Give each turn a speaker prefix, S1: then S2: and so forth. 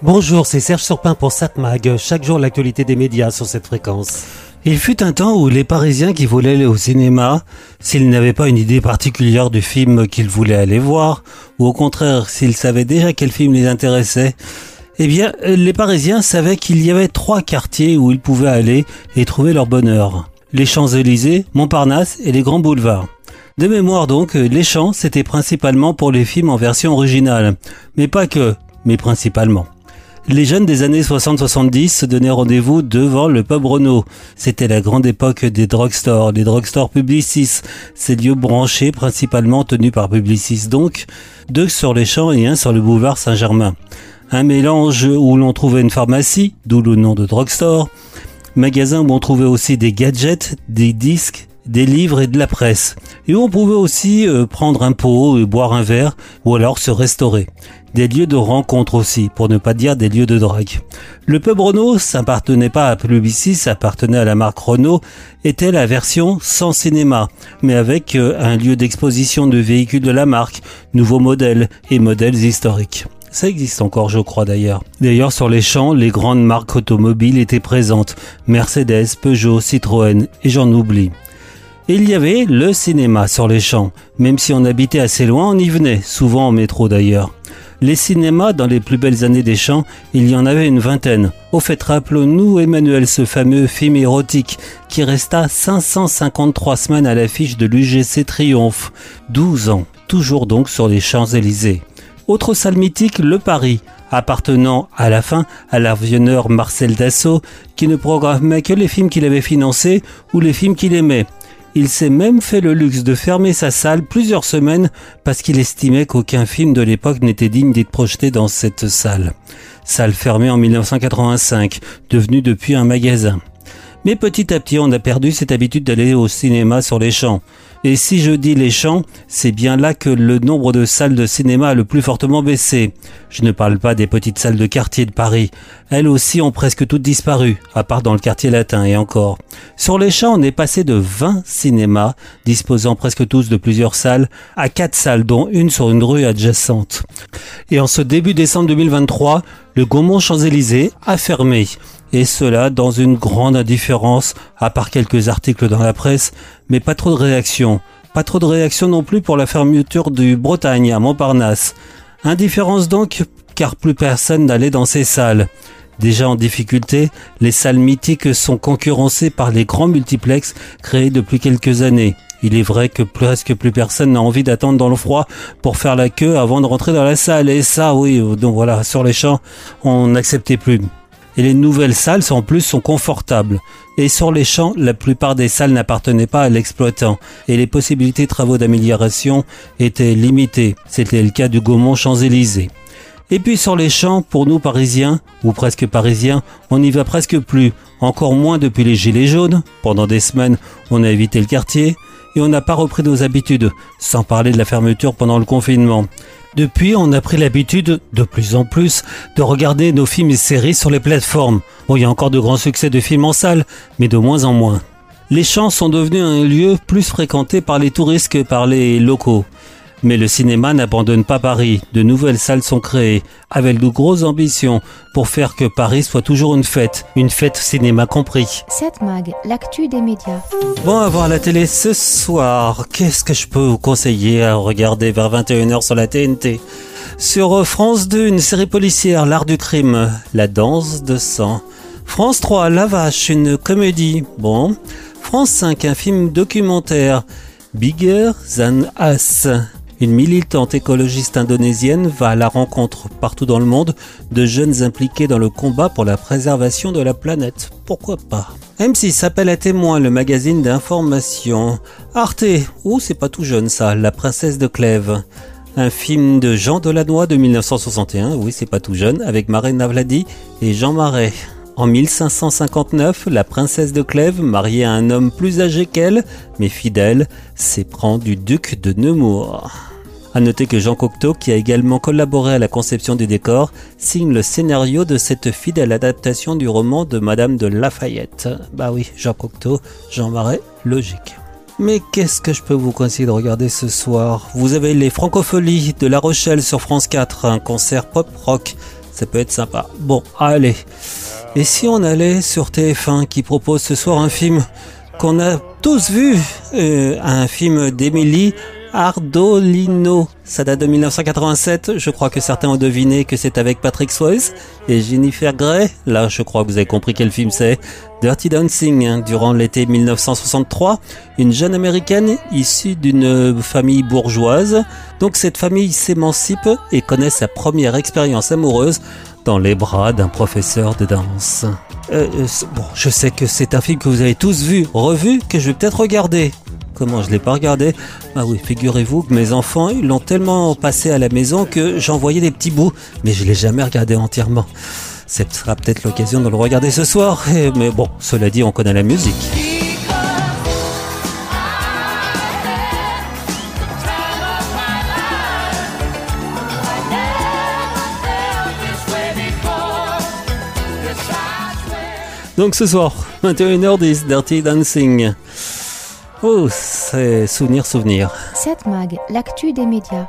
S1: Bonjour, c'est Serge Surpin pour Satmag. Chaque jour, l'actualité des médias sur cette fréquence.
S2: Il fut un temps où les Parisiens qui voulaient aller au cinéma, s'ils n'avaient pas une idée particulière du film qu'ils voulaient aller voir, ou au contraire, s'ils savaient déjà quel film les intéressait, eh bien, les Parisiens savaient qu'il y avait trois quartiers où ils pouvaient aller et trouver leur bonheur. Les Champs-Élysées, Montparnasse et les grands boulevards. De mémoire donc, les champs, c'était principalement pour les films en version originale. Mais pas que, mais principalement. Les jeunes des années 60-70 se donnaient rendez-vous devant le pub Renault. C'était la grande époque des drugstores, les drugstores Publicis, ces lieux branchés principalement tenus par Publicis donc, deux sur les champs et un sur le boulevard Saint-Germain. Un mélange où l'on trouvait une pharmacie, d'où le nom de drugstore, magasin où on trouvait aussi des gadgets, des disques, des livres et de la presse. Et on pouvait aussi euh, prendre un pot et boire un verre ou alors se restaurer. Des lieux de rencontre aussi, pour ne pas dire des lieux de drague. Le pub Renault, ça appartenait pas à Publicis, ça appartenait à la marque Renault, était la version sans cinéma, mais avec euh, un lieu d'exposition de véhicules de la marque, nouveaux modèles et modèles historiques. Ça existe encore, je crois d'ailleurs. D'ailleurs, sur les champs, les grandes marques automobiles étaient présentes. Mercedes, Peugeot, Citroën, et j'en oublie. Il y avait le cinéma sur les champs. Même si on habitait assez loin, on y venait, souvent en métro d'ailleurs. Les cinémas dans les plus belles années des champs, il y en avait une vingtaine. Au fait, rappelons-nous, Emmanuel, ce fameux film érotique qui resta 553 semaines à l'affiche de l'UGC Triomphe. 12 ans, toujours donc sur les Champs-Élysées. Autre salle mythique, le Paris, appartenant à la fin à l'avionneur Marcel Dassault, qui ne programmait que les films qu'il avait financés ou les films qu'il aimait. Il s'est même fait le luxe de fermer sa salle plusieurs semaines parce qu'il estimait qu'aucun film de l'époque n'était digne d'être projeté dans cette salle. Salle fermée en 1985, devenue depuis un magasin. Mais petit à petit, on a perdu cette habitude d'aller au cinéma sur les champs. Et si je dis les champs, c'est bien là que le nombre de salles de cinéma a le plus fortement baissé. Je ne parle pas des petites salles de quartier de Paris. Elles aussi ont presque toutes disparu, à part dans le quartier latin et encore. Sur les champs, on est passé de 20 cinémas, disposant presque tous de plusieurs salles, à 4 salles, dont une sur une rue adjacente. Et en ce début décembre 2023, le Gaumont Champs-Élysées a fermé et cela dans une grande indifférence, à part quelques articles dans la presse, mais pas trop de réactions. Pas trop de réactions non plus pour la fermeture du Bretagne à Montparnasse. Indifférence donc, car plus personne n'allait dans ces salles. Déjà en difficulté, les salles mythiques sont concurrencées par les grands multiplex créés depuis quelques années. Il est vrai que presque plus personne n'a envie d'attendre dans le froid pour faire la queue avant de rentrer dans la salle. Et ça, oui, donc voilà, sur les champs, on n'acceptait plus et les nouvelles salles en plus sont confortables. Et sur les champs, la plupart des salles n'appartenaient pas à l'exploitant et les possibilités de travaux d'amélioration étaient limitées. C'était le cas du Gaumont Champs-Élysées. Et puis sur les champs, pour nous Parisiens, ou presque Parisiens, on n'y va presque plus, encore moins depuis les Gilets jaunes. Pendant des semaines, on a évité le quartier et on n'a pas repris nos habitudes, sans parler de la fermeture pendant le confinement. Depuis, on a pris l'habitude, de plus en plus, de regarder nos films et séries sur les plateformes. Bon, il y a encore de grands succès de films en salle, mais de moins en moins. Les champs sont devenus un lieu plus fréquenté par les touristes que par les locaux. Mais le cinéma n'abandonne pas Paris. De nouvelles salles sont créées, avec de grosses ambitions, pour faire que Paris soit toujours une fête, une fête cinéma compris.
S3: Cette mag, l'actu des médias.
S2: Bon, à voir la télé ce soir, qu'est-ce que je peux vous conseiller à regarder vers 21h sur la TNT Sur France 2, une série policière, L'art du crime, La danse de sang. France 3, La vache, une comédie. Bon. France 5, un film documentaire, Bigger Than Us. Une militante écologiste indonésienne va à la rencontre partout dans le monde de jeunes impliqués dans le combat pour la préservation de la planète. Pourquoi pas? M6 s'appelle à témoin le magazine d'information. Arte, oh c'est pas tout jeune ça, La princesse de Clèves. Un film de Jean Delannoy de 1961, oui c'est pas tout jeune, avec Marina Vladi et Jean Marais. En 1559, la princesse de Clèves, mariée à un homme plus âgé qu'elle, mais fidèle, s'éprend du duc de Nemours. À noter que Jean Cocteau, qui a également collaboré à la conception du décor, signe le scénario de cette fidèle adaptation du roman de Madame de Lafayette. Bah oui, Jean Cocteau, Jean Marais, logique. Mais qu'est-ce que je peux vous conseiller de regarder ce soir? Vous avez les Francopholies de La Rochelle sur France 4, un concert pop rock Ça peut être sympa. Bon, allez. Et si on allait sur TF1 qui propose ce soir un film qu'on a tous vu, euh, un film d'Emily Ardolino. Ça date de 1987. Je crois que certains ont deviné que c'est avec Patrick Swayze et Jennifer Grey. Là, je crois que vous avez compris quel film c'est. Dirty Dancing. Hein, durant l'été 1963, une jeune américaine issue d'une famille bourgeoise. Donc cette famille s'émancipe et connaît sa première expérience amoureuse dans les bras d'un professeur de danse. Euh, euh, bon, je sais que c'est un film que vous avez tous vu, revu, que je vais peut-être regarder. Comment je l'ai pas regardé? Ah oui, figurez-vous que mes enfants ils l'ont tellement passé à la maison que j'en voyais des petits bouts, mais je l'ai jamais regardé entièrement. Ce sera peut-être l'occasion de le regarder ce soir, mais bon, cela dit, on connaît la musique. Donc ce soir, 21h10, Dirty Dancing. Oh, c'est souvenir, souvenir.
S3: Cette mag, l'actu des médias.